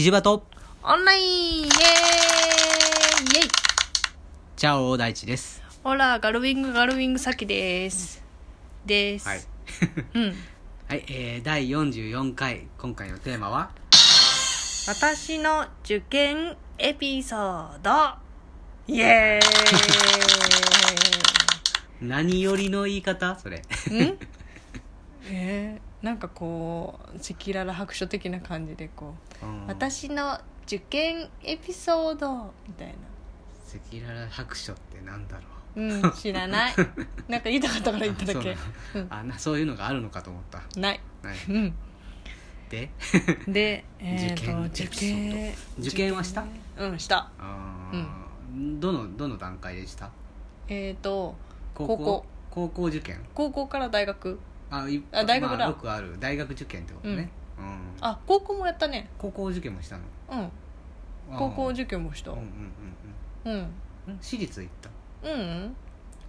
キジバト。オンラインイエーイイエイ。チャオ大地です。ほら、ガルウィングガルウィングサキです。です。はい。うん。はい、えー、第44回今回のテーマは？私の受験エピソード。イエ 何よりの言い方？それ。ーイん？えー、なんかこう赤裸々白書的な感じでこう、うん。私の受験エピソードみたいな。赤裸々白書ってなんだろう。うん知らない。なんか言いたかったから言っただけ。あそうなの。あなそういうのがあるのかと思った。ない。はい。うん。で？で、えー、と受受験エピソード。験受験はした？うんした。あー。どのどの段階でした？えっ、と高校。高校受験？高校から大学？あいあ大学だ。まあよくある。大学受験ってことね、うん。あ高校もやったね。高校受験もしたの？うん。高校受験もした。うんうんうんうん。うん。私立行った？うんうん。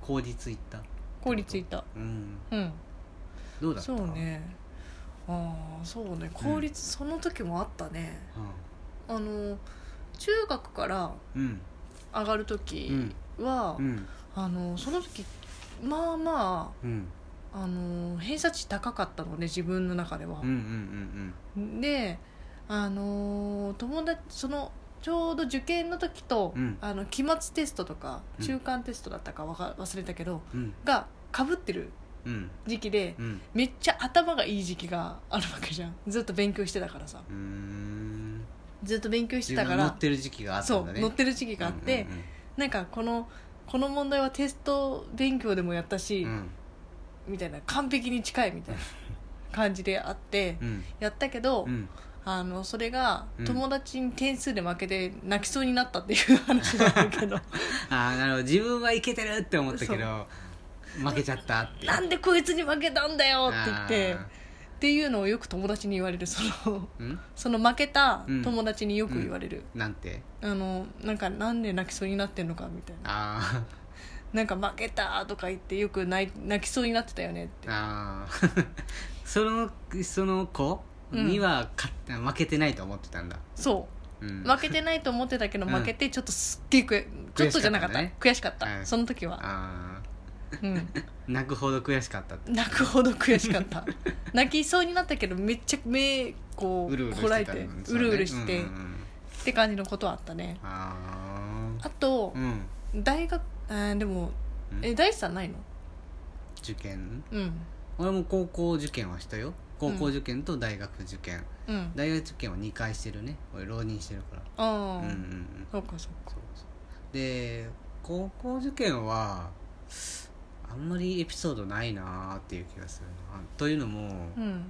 公立行った？公立行った。うん。うん。どうだった？そうね。ああそうね。公立、その時もあったね。あの中学からうん。うん上がる時は、うん。あのその時まあまうんああの偏差値高かったのね自分の中では。うんうんうんであのー友達そのちょうど受験の時と、うん。あの期末テストとかうん。中間テストだったかわか忘れたけどうん。うんがかぶってるうん。時期でうん。めっちゃ頭がいい時期があるわけじゃん。ずっと勉強してたからさ。うーん。ずっと勉強してたから。乗ってる時期があったそうんだね。乗ってる時期があって、なんかこのこの問題はテスト勉強でもやったし、うんうんみたいな完璧に近いみたいな 感じであって、うん。やったけど、うん。あのそれがうん。友達に点数で負けて泣きそうになったっていう話なんだけど。ああなるほど。自分はいけてるって思ったけど負けちゃったって。なんでこいつに負けたんだよって言ってあっていうのをよく友達に言われるそのーうん？その負けた友達によく言われる、なんて？あのなんかなんで泣きそうになってんのかみたいな。あなんか負けたとか言ってよく泣い泣きそうになってたよねって。ーあー。そのその子には勝っ負けてないと思ってたんだ、そう。うん、負けてないと思ってたけどうん。負けてちょっとすっげえ悔ちょっとじゃなかった。悔しかった,、うん。その時は、あうん、あ 泣くほど悔しかった泣くほど悔しかった。泣きそうになったけどめっちゃ目こうこらえしてうるうるして、って感じのことはあったね。ああとあ、うん。大学あーでもうん。え大地さんないの？受験？うん。俺も高校受験はしたよ。高校受験と大学受験、うん。大学受験は2回してるね。俺浪人してるから。ああ、うんうんうん。そうかそうか。そうそう。で高校受験はあんまりエピソードないなーっていう気がするな。というのも、うん。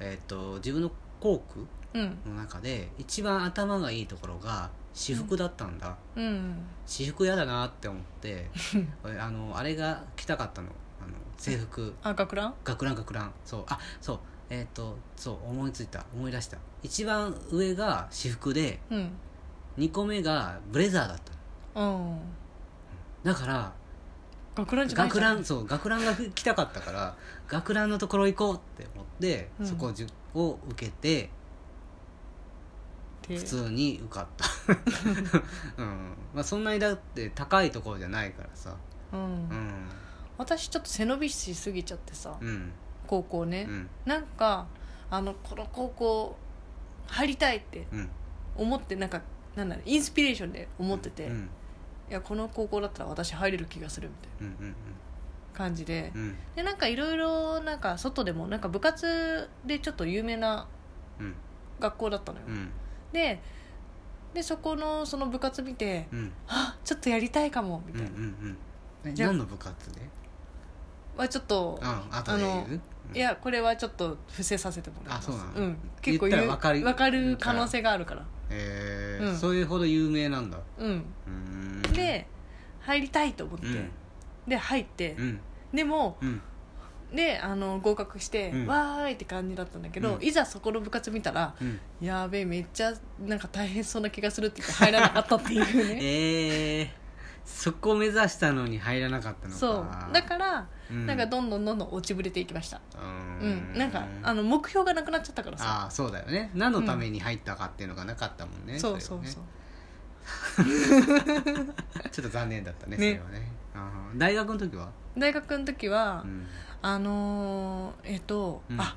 えっと自分の校区うん。の中で一番頭がいいところが私服だったんだ、うん私服嫌だなって思って俺あのあれが着たかったの。あの制服。あ学ラン？学ラン学ラン。そう。あそう。えっ、とそう思いついた。思い出した。一番上が私服でうん。2個目がブレザーだったの。うん。だから学ランじゃない学ランそう学ランが着たかったから学ランのところ行こうって思って、うん。そこを受けて普通に受かった、うん。まあ、そんなにだって高いところじゃないからさ。うん。うん。私ちょっと背伸びしすぎちゃってさうん。高校ね。うん。なんかあのこの高校入りたいってうん。思ってなんかなんだろうインスピレーションで思ってて、いうん。やこの高校だったら私入れる気がするみたいうんうんな感じで、うん。でなんかいろいろなんか外でもなんか部活でちょっと有名なうん。学校だったのよ、うん。ででそこのその部活見てうん。あちょっとやりたいかもみうんうたいな、んうんじゃあ何の部活で？はちょっとあ後で言ういやこれはちょっと伏せさせてもらいます。あそうなの？ん、結構言ったら分かる分かる可能性があるから。へえうん。それほど有名なんだ。うん。うーん。で入りたいと思って、うん。で入って、うん。でもうんであの合格して、うん。わーいって感じだったんだけど、うん。いざそこの部活見たらうん。やべえめっちゃなんか大変そうな気がするって言って入らなかったっていうね。ええそこを目指したのに入らなかったのか。そう。だから、うん。なんかどんどんどんどん落ちぶれていきました。ううん。んなんかあの目標がなくなっちゃったからさ。ああそうだよね。何のために入ったかっていうのがなかったもんね、そうそうそう ちょっと残念だったねそねれはね。あー。大学の時は、大学の時は、うん。あのーえっ、と、うん。あ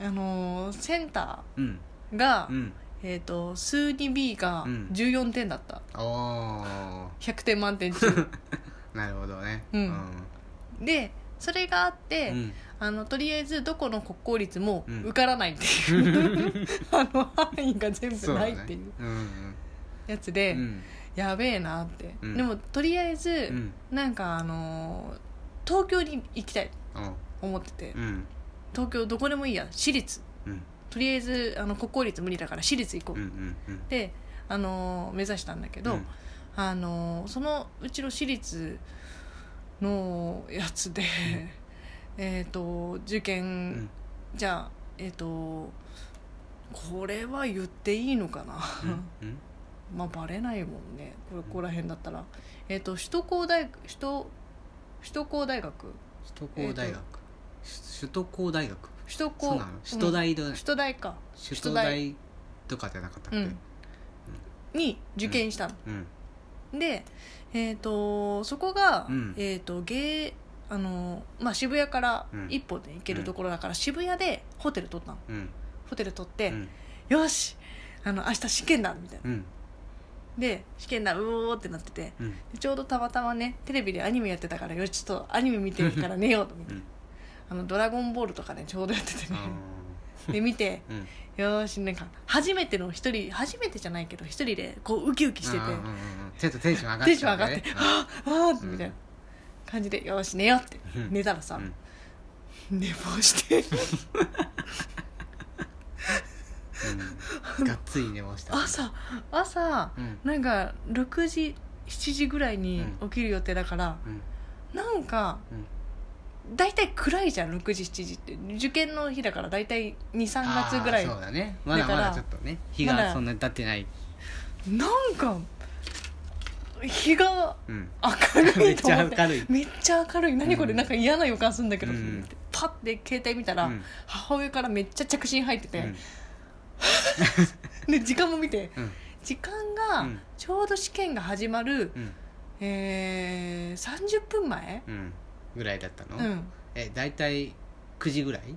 あのーセンタうんーが、うん。えっ、と数 2B がうん。14点だった、おー。100点満点中。なるほどね。うん。でそれがあって、うん。あのとりあえずどこの国公立もうん。受からないっていう、あの範囲が全部そうだねないっていう。うんやつで、うん。うんやべえなって、うん。でもとりあえず、うん。なんかあのー東京に行きたい。うん。思ってて、うん。東京どこでもいいや私立。うん。とりあえずあの国公立無理だから私立行こう、うんうんうん。で、あのー目指したんだけど、うん。あのーそのうちの私立のやつで、えっと受験、うん。じゃあえっ、とこれは言っていいのかな、うんまあバレないもんね。こここら辺だったら。えっ、と首都高大首都首都高大学。首都高大学。首都高大学。首都高首都大だうん。首都大か。首都大とかじゃなかったっけ？うん。に受験したの、うん。でえっ、とそこが、うん。えっ、と芸あのまあ渋谷からうん。一本で行けるところだから、渋谷でホテル取ったの。うん。ホテル取って、うん。よしあの明日試験だみたいな。うんで試験だうおーってなっててうん。でちょうどたまたまねテレビでアニメやってたからよしちょっとアニメ見てるから寝ようと思って、うんあのドラゴンボールとかねちょうどやっててね。あで見てーうん。よーしなんか初めての一人初めてじゃないけど一人でこうウキウキしてて。うんうんうんうん。ちょっとテンション上がっテンション上がってね「あーあーみたいな感じで「よーし寝よう」って。うん。寝たらさうん。寝坊して。うん がっつり寝ました。朝朝うん。なんか6時7時ぐらいにうん。起きる予定だからうん。なんかうん。大体暗いじゃん6時7時って。受験の日だから大体23月ぐらい。あーそうだね。まだまだからだちょっとね。日まだがそんなに経ってない。なんか日がうん。明るめっちゃいと思って。明るい。めっちゃ明るい。何これ？うん。なんか嫌な予感するんだけど、うん。パッて携帯見たら、うん。母親からめっちゃ着信入ってて、うん で時間も見て。うん。時間がうん。ちょうど試験が始まる、うん。えー、30分前、うん。ぐらいだったの？うん、え大体9時ぐらい？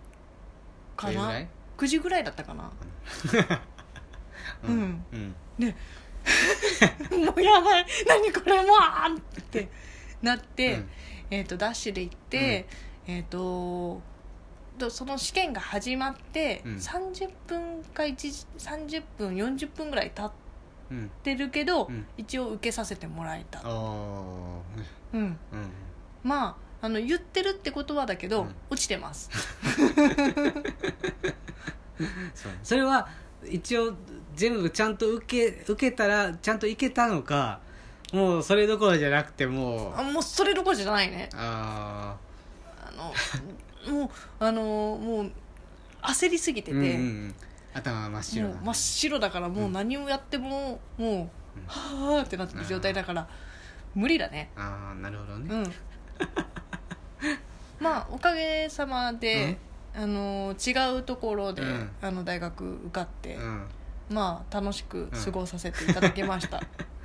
かな？それぐらい？9時ぐらいだったかな？ううん。んうん。もうやばい。何これもうあーってなって、うん。えー、とダッシュで行って、えっ、ととその試験が始まって、うん。30分か1時30分40分ぐらい経っうんてるけど、うん。一応受けさせてもらえた。うん、うん。まああの言ってるってことはだけど、うん。落ちてます。それは一応全部ちゃんと受け受けたらちゃんといけたのかもうそれどころじゃなくてもう。あもうそれどころじゃないね。ああのもうあのもう焦りすぎてて、あうんうんうん。頭が真っ白なもう真っ白だからもう何をやっても、もうはあってなってる状態だから無理だね。ああなるほどね。うん。まあおかげさまで、あの違うところで、うん。あの大学受かって、うん。まあ楽しく過ごさせていただきました、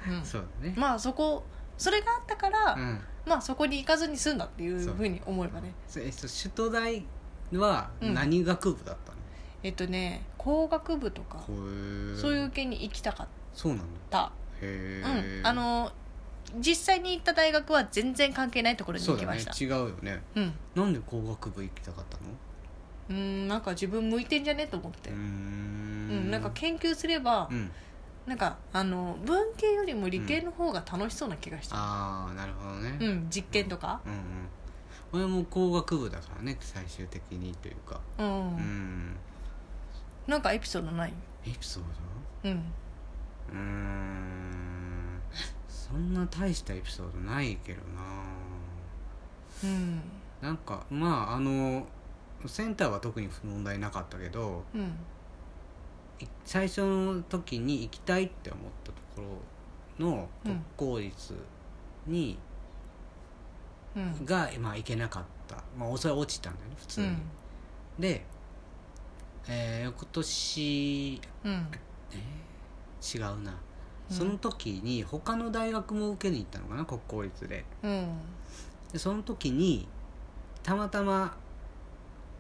うん。そうだね。まあそこそれがあったから、うんまあそこに行かずに済んだっていうふうに思えばね。そえっと首都大はうん何学部だったの、えっとね工学部とかそういう系に行きたかっそうなんだ。たへえうん、あの実際に行った大学は全然関係ないところにそうだね行きました。違うよね。うん。なんで工学部行きたかったの？うんなんか自分向いてんじゃね？と思って。うーうん、んなんか研究すれば、うんなんかあの文系よりも理系の方が楽しそうな気がした。ああなるほどね。うん、実験とか。うんうん。俺も工学部だからね最終的にというか。うん、うん。なんかエピソードない？エピソーうん。ドうーん。そんな大したエピソードないけどな。うん。なんかまああのセンターは特に問題なかったけどうん。い最初の時に行きたいって思ったところのうん国公立にうん。が、まあ、行けなかった、まあ、それは落ちたんだよね普通に、うん。で、えー翌年、うん。えー違うな。うんその時に他の大学も受けに行ったのかな国公立で。うん。でその時にたまたま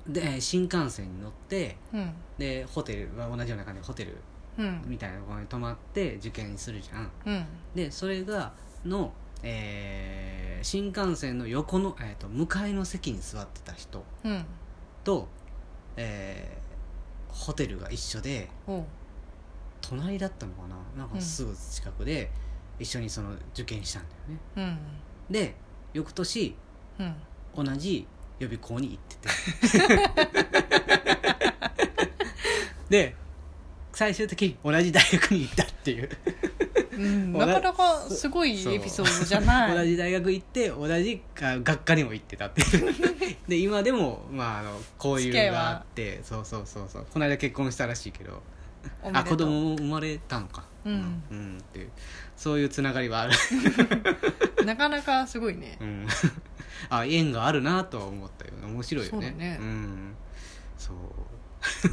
で新幹線に乗ってうん。でホテルは同じような感じでホテルうん。みたいなところに泊まって受験するじゃん。うん。でそれがの、えー新幹線の横の、えー、と向かいの席に座ってた人うん。と、えーホテルが一緒でおう。隣だったのかな？なんかすぐ近くで一緒にその受験したんだよね。うん。で翌年うん。同じ予備校に行ってて。で最終的に同じ大学に行ったっていう。うんなかなかすごいエピソードじゃない。同じ大学行って同じあ学科にも行ってたっていう。で今でも、まあ、あの交友があってそうそうそうそう。この間結婚したらしいけど。あ子供も生まれたのか。うん。うん、っていうそういうつながりはある、なかなかすごいね。うん、あ縁があるなとは思ったよね。面白いよね。そうん、そう。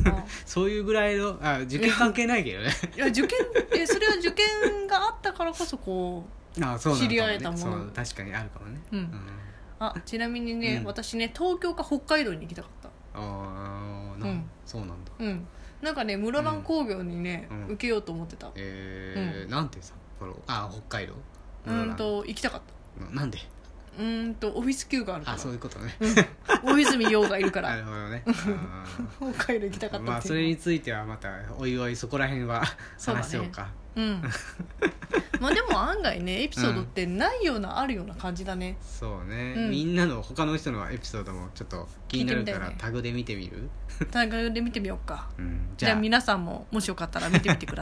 あ。そういうぐらいのあ受験関係ないけどね。いや受験えそれは受験があったからこそこあそうね、知り合えたもの。そう確かにあるかもね。ううん。あちなみにね、うん。私ね東京か北海道に行きたかった。ああな、うん。そうなんだ。うん。なんかね室蘭工業にね、うん。受けようと思ってた。えーなんて札幌？あ北海道？うーんと行きたかった。ななんで？うーんとオフィス級があるから。あそういうことね。大泉洋がいるかならるほどね。北海道行きたかったまあそれについてはまたおいおいそこら辺は話しようか。うん。まあでも案外ねエピソードってないような、あるような感じだね。そうね、うん。みんなの他の人のエピソードもちょっと気になるか聞いてみたいねらタグで見てみる、大会で見てみようか。うん、じゃあ。皆さんももしよかったら見てみてくだ